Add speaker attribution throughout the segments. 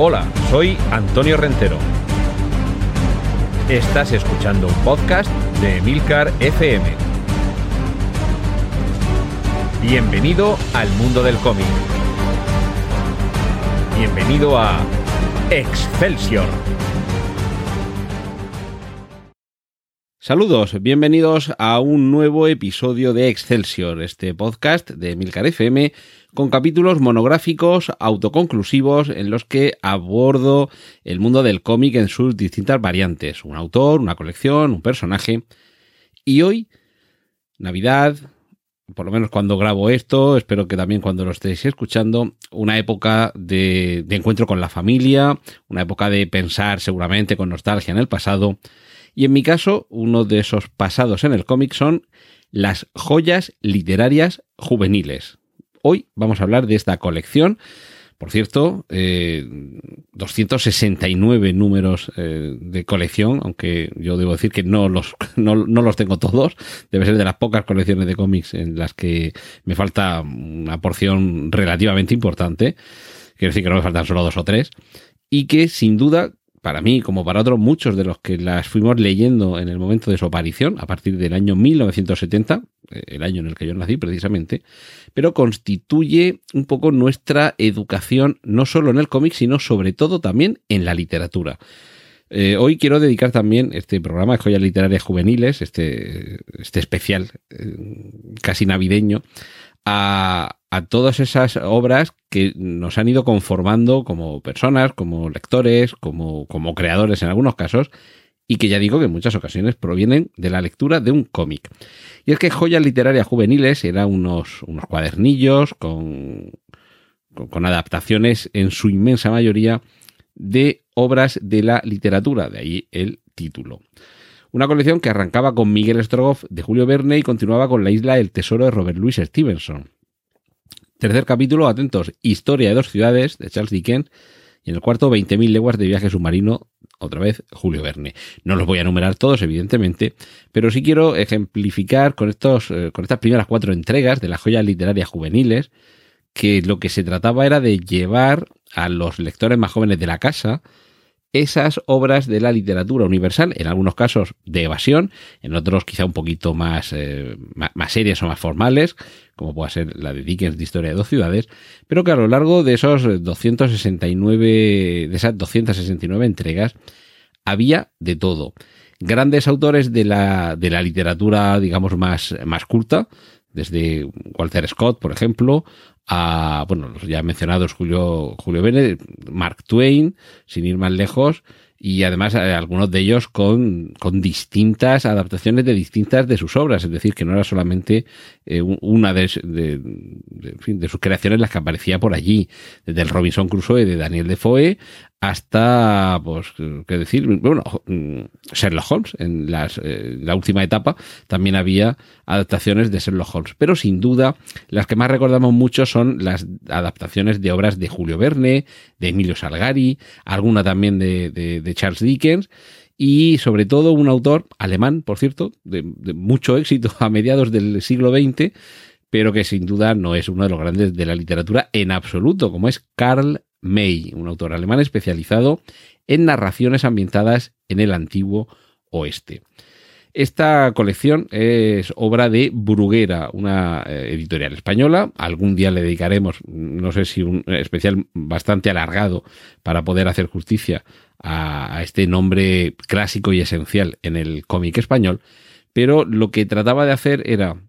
Speaker 1: Hola, soy Antonio Rentero. Estás escuchando un podcast de Milcar FM. Bienvenido al mundo del cómic. Bienvenido a Excelsior.
Speaker 2: Saludos, bienvenidos a un nuevo episodio de Excelsior, este podcast de Milcar FM con capítulos monográficos autoconclusivos en los que abordo el mundo del cómic en sus distintas variantes, un autor, una colección, un personaje. Y hoy, Navidad, por lo menos cuando grabo esto, espero que también cuando lo estéis escuchando, una época de, encuentro con la familia, una época de pensar seguramente con nostalgia en el pasado. Y en mi caso, uno de esos pasados en el cómic son las joyas literarias juveniles. Hoy vamos a hablar de esta colección. Por cierto, 269 eh, números eh, de colección, aunque yo debo decir que no los, no, los tengo todos. Debe ser de las pocas colecciones de cómics en las que me falta una porción relativamente importante. Quiero decir que no me faltan solo dos o tres. Y que sin duda para mí, como para otros muchos de los que las fuimos leyendo en el momento de su aparición, a partir del año 1970, eh, el año en el que yo nací precisamente, pero constituye un poco nuestra educación, no solo en el cómic, sino sobre todo también en la literatura. Eh, hoy quiero dedicar también este programa de joyas literarias juveniles, este, este especial eh, casi navideño, a, todas esas obras que nos han ido conformando como personas, como lectores, como, como creadores en algunos casos, y que ya digo que en muchas ocasiones provienen de la lectura de un cómic. Y es que Joyas Literarias Juveniles eran unos, unos cuadernillos con, con, adaptaciones en su inmensa mayoría de obras de la literatura, de ahí el título. Una colección que arrancaba con Miguel Strogoff de Julio Verne y continuaba con La isla del tesoro de Robert Louis Stevenson. Tercer capítulo, atentos, Historia de dos ciudades de Charles Dickens. Y en el cuarto, 20.000 leguas de viaje submarino, otra vez Julio Verne. No los voy a enumerar todos, evidentemente, pero sí quiero ejemplificar con, estos, eh, con estas primeras cuatro entregas de las joyas literarias juveniles, que lo que se trataba era de llevar a los lectores más jóvenes de la casa esas obras de la literatura universal, en algunos casos de evasión, en otros quizá un poquito más, eh, más, serias o más formales, como puede ser la de Dickens de Historia de dos ciudades, pero que a lo largo de esos 269, de esas 269 entregas, había de todo. Grandes autores de la, de la literatura, digamos, más, más culta, desde Walter Scott, por ejemplo, a, bueno, los ya mencionados Julio, Julio Verne, Mark Twain, sin ir más lejos, y además eh, algunos de ellos con, con, distintas adaptaciones de distintas de sus obras, es decir, que no era solamente eh, una de, de, de, sus creaciones las que aparecía por allí, desde el Robinson Crusoe de Daniel Defoe hasta, pues, qué decir, bueno, Sherlock Holmes, en las, eh, la última etapa también había adaptaciones de Sherlock Holmes, pero sin duda las que más recordamos mucho son las adaptaciones de obras de Julio Verne, de Emilio Salgari, alguna también de, de, Charles Dickens, y sobre todo un autor alemán, por cierto, de, de, mucho éxito a mediados del siglo XX, pero que sin duda no es uno de los grandes de la literatura en absoluto, como es Karl May, un autor alemán especializado en narraciones ambientadas en el antiguo oeste. Esta colección es obra de Bruguera, una eh, editorial española. Algún día le dedicaremos, no sé si un especial bastante alargado para poder hacer justicia a, este nombre clásico y esencial en el cómic español. Pero lo que trataba de hacer era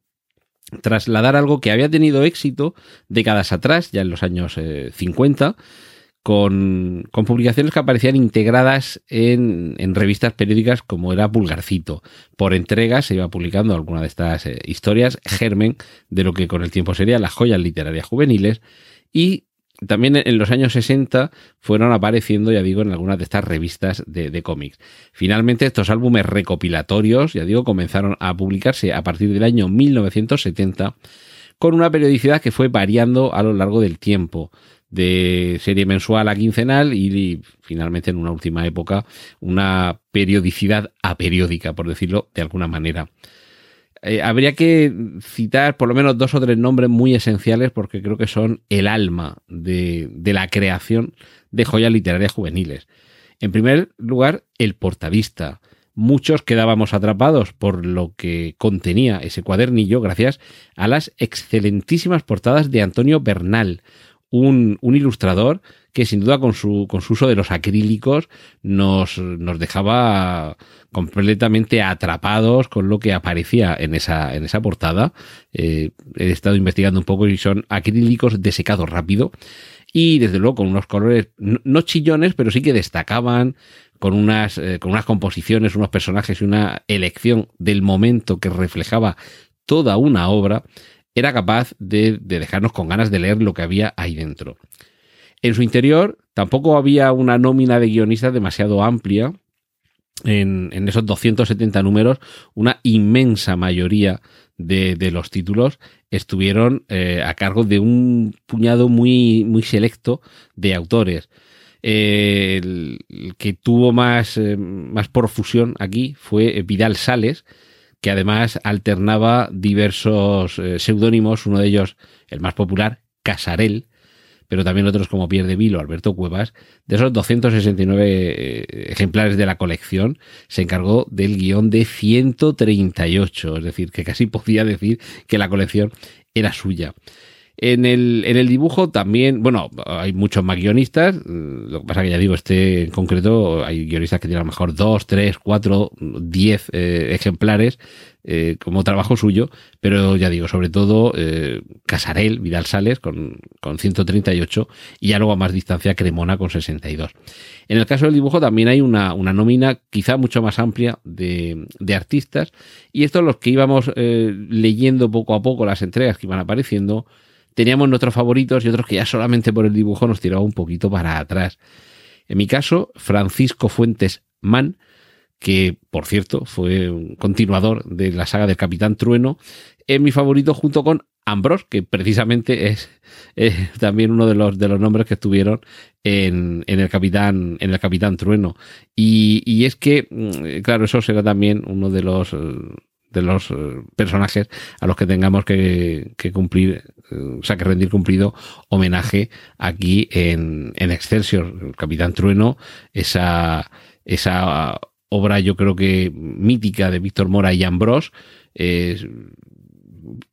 Speaker 2: trasladar algo que había tenido éxito décadas atrás, ya en los años 50, eh, con, publicaciones que aparecían integradas en, revistas periódicas como era Pulgarcito. Por entregas se iba publicando alguna de estas eh, historias, germen de lo que con el tiempo sería las joyas literarias juveniles y también en los años 60 fueron apareciendo, ya digo, en algunas de estas revistas de, cómics. Finalmente, estos álbumes recopilatorios, ya digo, comenzaron a publicarse a partir del año 1970 con una periodicidad que fue variando a lo largo del tiempo, de serie mensual a quincenal y, finalmente en una última época una periodicidad aperiódica, por decirlo de alguna manera. Eh, habría que citar por lo menos dos o tres nombres muy esenciales porque creo que son el alma de, de la creación de joyas literarias juveniles. En primer lugar, el portavista. Muchos quedábamos atrapados por lo que contenía ese cuadernillo gracias a las excelentísimas portadas de Antonio Bernal, un, un ilustrador que sin duda con su, con su uso de los acrílicos nos, nos dejaba completamente atrapados con lo que aparecía en esa, en esa portada. Eh, he estado investigando un poco y son acrílicos de secado rápido y desde luego con unos colores no chillones, pero sí que destacaban con unas, eh, con unas composiciones, unos personajes y una elección del momento que reflejaba toda una obra, era capaz de, de dejarnos con ganas de leer lo que había ahí dentro. En su interior tampoco había una nómina de guionistas demasiado amplia. En, en esos 270 números, una inmensa mayoría de, de los títulos estuvieron eh, a cargo de un puñado muy, muy selecto de autores. Eh, el, que tuvo más, eh, más profusión aquí fue Vidal Sales, que además alternaba diversos eh, seudónimos, uno de ellos, el más popular, Casarel, pero también otros como Pierre de Vilo, Alberto Cuevas, de esos 269 eh, ejemplares de la colección, se encargó del guion de 138, es decir, que casi podía decir que la colección era suya. En el, en el dibujo también, bueno, hay muchos más guionistas, lo que pasa que ya digo, este en concreto, hay guionistas que tienen a lo mejor dos, tres, cuatro, diez eh, ejemplares eh, como trabajo suyo, pero ya digo, sobre todo eh, Casarel, Vidal Sales con, con 138 y ya luego a más distancia Cremona con 62. En el caso del dibujo también hay una, una nómina quizá mucho más amplia de, de artistas y estos los que íbamos eh, leyendo poco a poco las entregas que iban apareciendo, teníamos nuestros favoritos y otros que ya solamente por el dibujo nos tiraba un poquito para atrás. En mi caso, Francisco Fuentes Mann, que por cierto fue un continuador de la saga del Capitán Trueno, es mi favorito junto con Ambrose, que precisamente es, es, también uno de los, de los nombres que estuvieron en, en, el Capitán, en el Capitán Trueno. Y, y es que, mm, claro, eso será también uno de los de los personajes a los que tengamos que, cumplir, o sea, que rendir cumplido homenaje aquí en, en Excelsior, el Capitán Trueno, esa, esa obra yo creo que mítica de Víctor Mora y Ambrós, eh,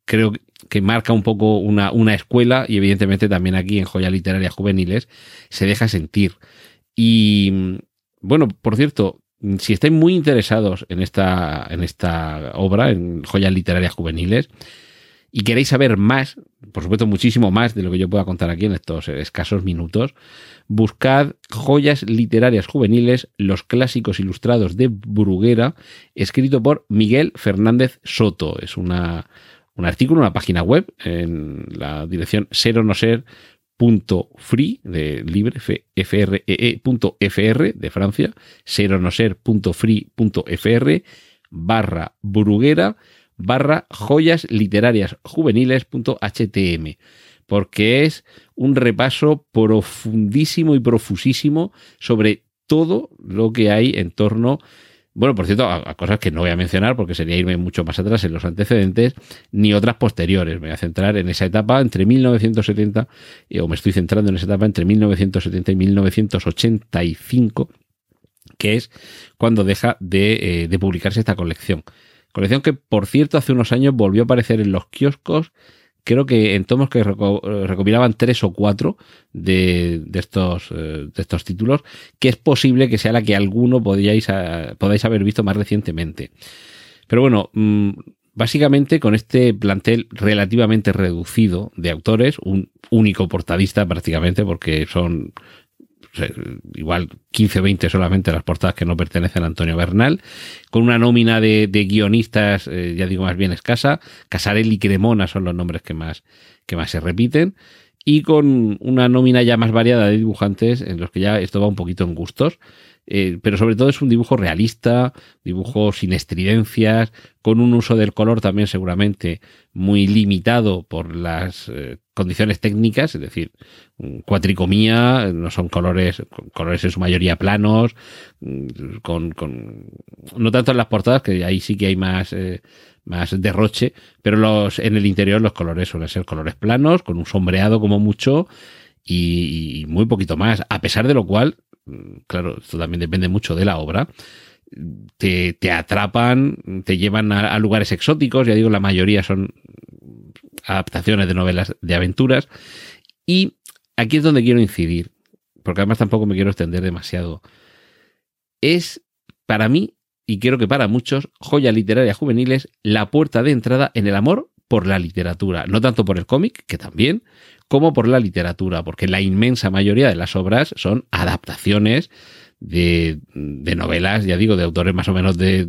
Speaker 2: creo que marca un poco una, una escuela y evidentemente también aquí en Joya Literaria Juveniles se deja sentir. Y bueno, por cierto, si estáis muy interesados en esta, en esta obra, en joyas literarias juveniles, y queréis saber más, por supuesto muchísimo más de lo que yo pueda contar aquí en estos escasos minutos, buscad Joyas Literarias Juveniles, los clásicos ilustrados de Bruguera, escrito por Miguel Fernández Soto. Es una, un artículo, una página web en la dirección ser o no ser punto free de libre free e fr de Francia ser o no ser punto free punto fr barra bruguera barra joyas literarias juveniles punto htm porque es un repaso profundísimo y profusísimo sobre todo lo que hay en torno bueno, por cierto, a, cosas que no voy a mencionar porque sería irme mucho más atrás en los antecedentes, ni otras posteriores. Me voy a centrar en esa etapa entre 1970, eh, o me estoy centrando en esa etapa entre 1970 y 1985, que es cuando deja de, eh, de publicarse esta colección. Colección que, por cierto, hace unos años volvió a aparecer en los kioscos creo que en tomos que recopilaban tres o cuatro de, de, estos, eh, de estos títulos, que es posible que sea la que alguno podíais, podáis haber visto más recientemente. Pero bueno, mm, básicamente con este plantel relativamente reducido de autores, un único portadista prácticamente, porque son igual 15 o 20 solamente las portadas que no pertenecen a Antonio Bernal, con una nómina de, de guionistas, eh, ya digo, más bien escasa. Casarelli y Cremona son los nombres que más, que más se repiten. Y con una nómina ya más variada de dibujantes en los que ya esto va un poquito en gustos. Eh, pero sobre todo es un dibujo realista, dibujo sin estridencias, con un uso del color también seguramente muy limitado por las eh, condiciones técnicas, es decir, cuatricomía, no son colores, colores en su mayoría planos, mm, con, con no tanto en las portadas, que ahí sí que hay más, eh, más derroche, pero los, en el interior los colores suelen ser colores planos, con un sombreado como mucho, y, muy poquito más, a pesar de lo cual Mm, claro, esto también depende mucho de la obra, te, te atrapan, te llevan a, lugares exóticos, ya digo, la mayoría son adaptaciones de novelas de aventuras, y aquí es donde quiero incidir, porque además tampoco me quiero extender demasiado. Es, para mí, y creo que para muchos, joya literaria juveniles, la puerta de entrada en el amor por la literatura, no tanto por el cómic, que también, como por la literatura, porque la inmensa mayoría de las obras son adaptaciones de, novelas, ya digo, de autores más o menos de,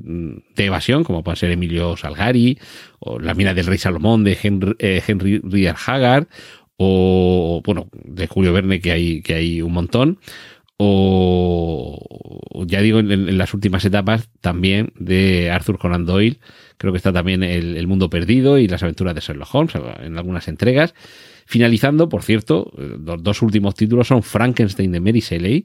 Speaker 2: evasión, como puede ser Emilio Salgari, o La mina del rey Salomón de Henry, eh, Henry Haggard, o, bueno, de Julio Verne, que hay, que hay un montón, o ya digo, en, las últimas etapas también de Arthur Conan Doyle, creo que está también el, Mundo Perdido y las aventuras de Sherlock Holmes en algunas entregas. Finalizando, por cierto, los dos últimos títulos son Frankenstein de Mary Shelley,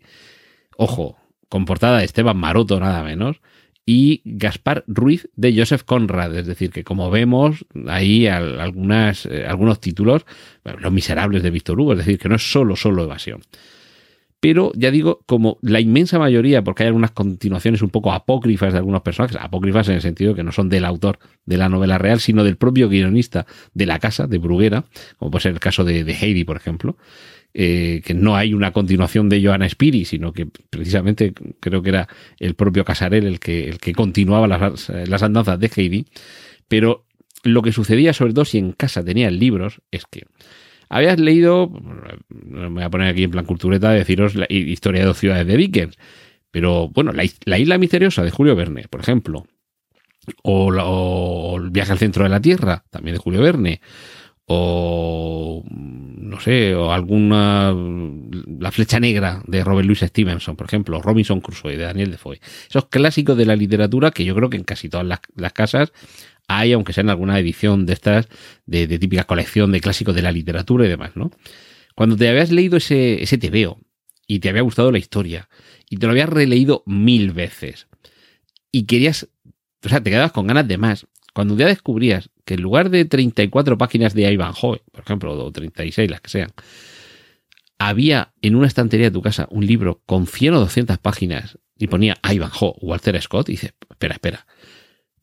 Speaker 2: ojo, con portada de Esteban Maroto nada menos, y Gaspar Ruiz de Joseph Conrad. Es decir, que como vemos, ahí algunas, eh, algunos títulos, Los Miserables de Víctor Hugo, es decir, que no es solo, solo evasión pero ya digo, como la inmensa mayoría, porque hay algunas continuaciones un poco apócrifas de algunos personajes, apócrifas en el sentido que no son del autor de la novela real, sino del propio guionista de la casa, de Bruguera, como puede ser el caso de, Heidi, por ejemplo, eh, que no hay una continuación de Johanna Spiri, sino que precisamente creo que era el propio Casarel el que, el que continuaba las, las andanzas de Heidi, pero lo que sucedía, sobre todo si en casa tenían libros, es que habías leído, me voy a poner aquí en plan cultureta, deciros la historia de dos ciudades de Dickens, pero bueno, la, isla misteriosa de Julio Verne, por ejemplo, o, el viaje al centro de la Tierra, también de Julio Verne, o no sé, o alguna La flecha negra de Robert Louis Stevenson, por ejemplo, Robinson Crusoe de Daniel Defoe. Esos clásicos de la literatura que yo creo que en casi todas las casas hay, aunque sea en alguna edición de estas, de, típica colección de clásicos de la literatura y demás, ¿no? Cuando te habías leído ese, ese veo y te había gustado la historia y te lo habías releído mil veces y querías, o sea, te quedabas con ganas de más, cuando ya descubrías que en lugar de 34 páginas de Ivanhoe, por ejemplo, o 36, las que sean, había en una estantería de tu casa un libro con 100 o 200 páginas y ponía Ivanhoe, Walter Scott, y dices, espera, espera,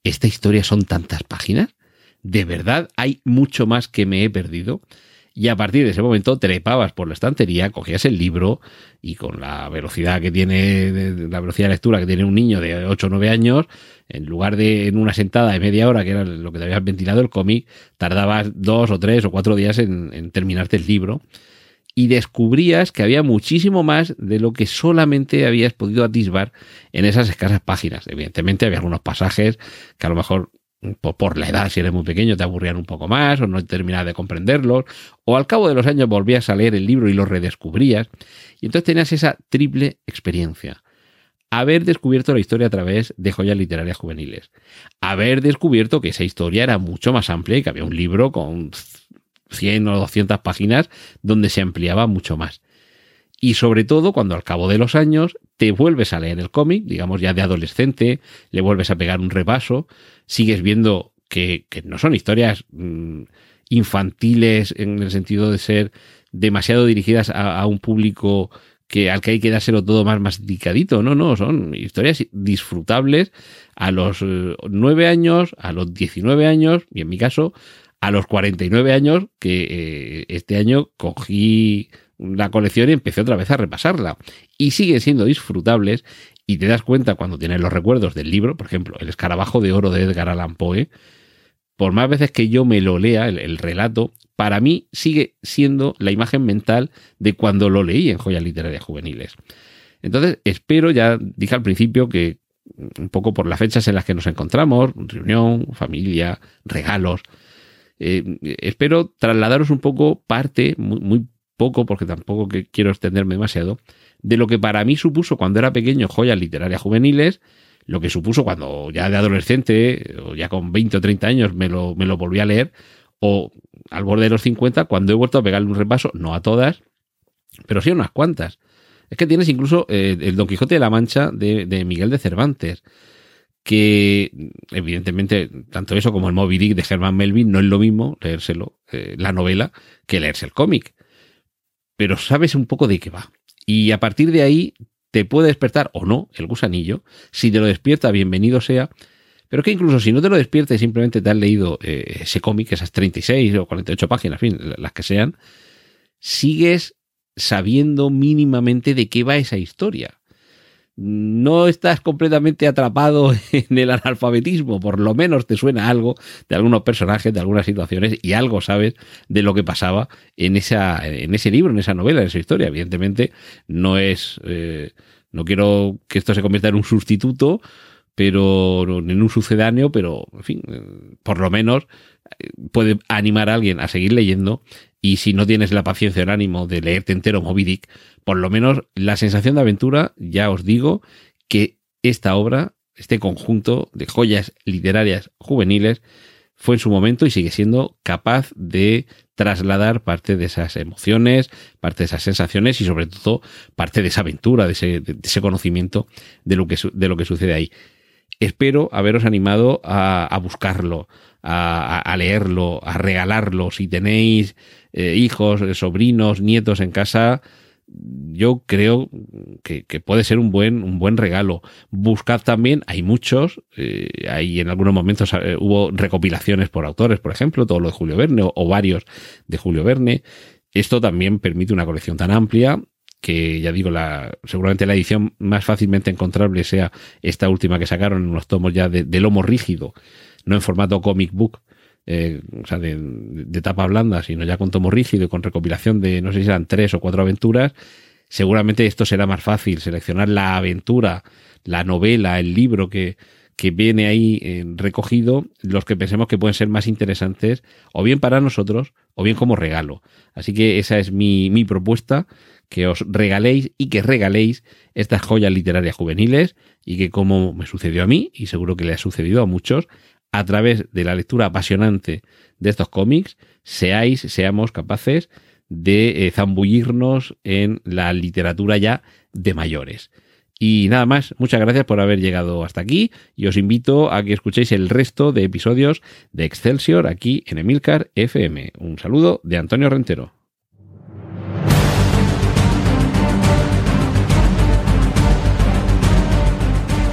Speaker 2: ¿esta historia son tantas páginas? ¿De verdad hay mucho más que me he perdido? Y a partir de ese momento trepabas por la estantería, cogías el libro y con la velocidad que tiene, la velocidad de lectura que tiene un niño de 8 o 9 años, en lugar de en una sentada de media hora, que era lo que te habías ventilado el cómic, tardabas dos o tres o cuatro días en, en terminarte el libro y descubrías que había muchísimo más de lo que solamente habías podido atisbar en esas escasas páginas. Evidentemente había algunos pasajes que a lo mejor por, la edad, si eres muy pequeño, te aburrían un poco más o no terminabas de comprenderlos, o al cabo de los años volvías a leer el libro y lo redescubrías, y entonces tenías esa triple experiencia. Haber descubierto la historia a través de joyas literarias juveniles. Haber descubierto que esa historia era mucho más amplia y que había un libro con 100 o 200 páginas donde se ampliaba mucho más. Y sobre todo cuando al cabo de los años te vuelves a leer el cómic, digamos ya de adolescente, le vuelves a pegar un repaso, sigues viendo que, no son historias mm, infantiles en el sentido de ser demasiado dirigidas a, un público que al que hay que dárselo todo más masticadito. No, no, son historias disfrutables a los 9 eh, años, a los 19 años, y en mi caso, a los 49 años, que eh, este año cogí la colección y empecé otra vez a repasarla. Y siguen siendo disfrutables y te das cuenta cuando tienes los recuerdos del libro, por ejemplo, El escarabajo de oro de Edgar Allan Poe, por más veces que yo me lo lea, el, relato, para mí sigue siendo la imagen mental de cuando lo leí en Joyas Literarias Juveniles. Entonces, espero, ya dije al principio que un poco por las fechas en las que nos encontramos, reunión, familia, regalos, eh, espero trasladaros un poco parte, muy, poco, porque tampoco que quiero extenderme demasiado, de lo que para mí supuso cuando era pequeño joyas literarias juveniles, lo que supuso cuando ya de adolescente, o ya con 20 o 30 años, me lo, me lo volví a leer, o al borde de los 50, cuando he vuelto a pegarle un repaso, no a todas, pero sí a unas cuantas. Es que tienes incluso eh, el Don Quijote de la Mancha de, Miguel de Cervantes, que evidentemente tanto eso como el Moby Dick de Herman Melvin no es lo mismo leérselo, eh, la novela, que leerse el cómic. Pero sabes un poco de qué va. Y a partir de ahí te puede despertar o no el gusanillo. Si te lo despierta, bienvenido sea. Pero que incluso si no te lo despierta y simplemente te has leído eh, ese cómic, esas 36 o 48 páginas, en fin, las que sean, sigues sabiendo mínimamente de qué va esa historia. No estás completamente atrapado en el analfabetismo, por lo menos te suena algo de algunos personajes, de algunas situaciones y algo sabes de lo que pasaba en, esa, en ese libro, en esa novela, en esa historia. Evidentemente no es... Eh, no quiero que esto se convierta en un sustituto, pero en un sucedáneo, pero en fin, eh, por lo menos eh, puede animar a alguien a seguir leyendo y si no tienes la paciencia o el ánimo de leerte entero Moby Dick, por lo menos la sensación de aventura, ya os digo que esta obra, este conjunto de joyas literarias juveniles, fue en su momento y sigue siendo capaz de trasladar parte de esas emociones, parte de esas sensaciones y sobre todo parte de esa aventura, de ese, conocimiento de lo, que, de lo que sucede ahí. Espero haberos animado a, buscarlo, a, leerlo, a regalarlo. Si tenéis eh, hijos, sobrinos, nietos en casa, yo creo que, puede ser un buen, un buen regalo. Buscad también, hay muchos, eh, hay en algunos momentos eh, hubo recopilaciones por autores, por ejemplo, todo lo de Julio Verne o, varios de Julio Verne. Esto también permite una colección tan amplia que ya digo, la, seguramente la edición más fácilmente encontrable sea esta última que sacaron en unos tomos ya de, de lomo rígido, no en formato comic book, eh, o sea, de, tapa blanda, sino ya con tomo rígido y con recopilación de, no sé si eran tres o cuatro aventuras, seguramente esto será más fácil, seleccionar la aventura, la novela, el libro que, que viene ahí eh, recogido, los que pensemos que pueden ser más interesantes, o bien para nosotros, o bien como regalo. Así que esa es mi, mi propuesta, que os regaléis y que regaléis estas joyas literarias juveniles y que como me sucedió a mí, y seguro que le ha sucedido a muchos, a través de la lectura apasionante de estos cómics, seáis, seamos capaces de eh, zambullirnos en la literatura ya de mayores. Y nada más, muchas gracias por haber llegado hasta aquí y os invito a que escuchéis el resto de episodios de Excelsior aquí en Emilcar FM. Un saludo de Antonio Rentero.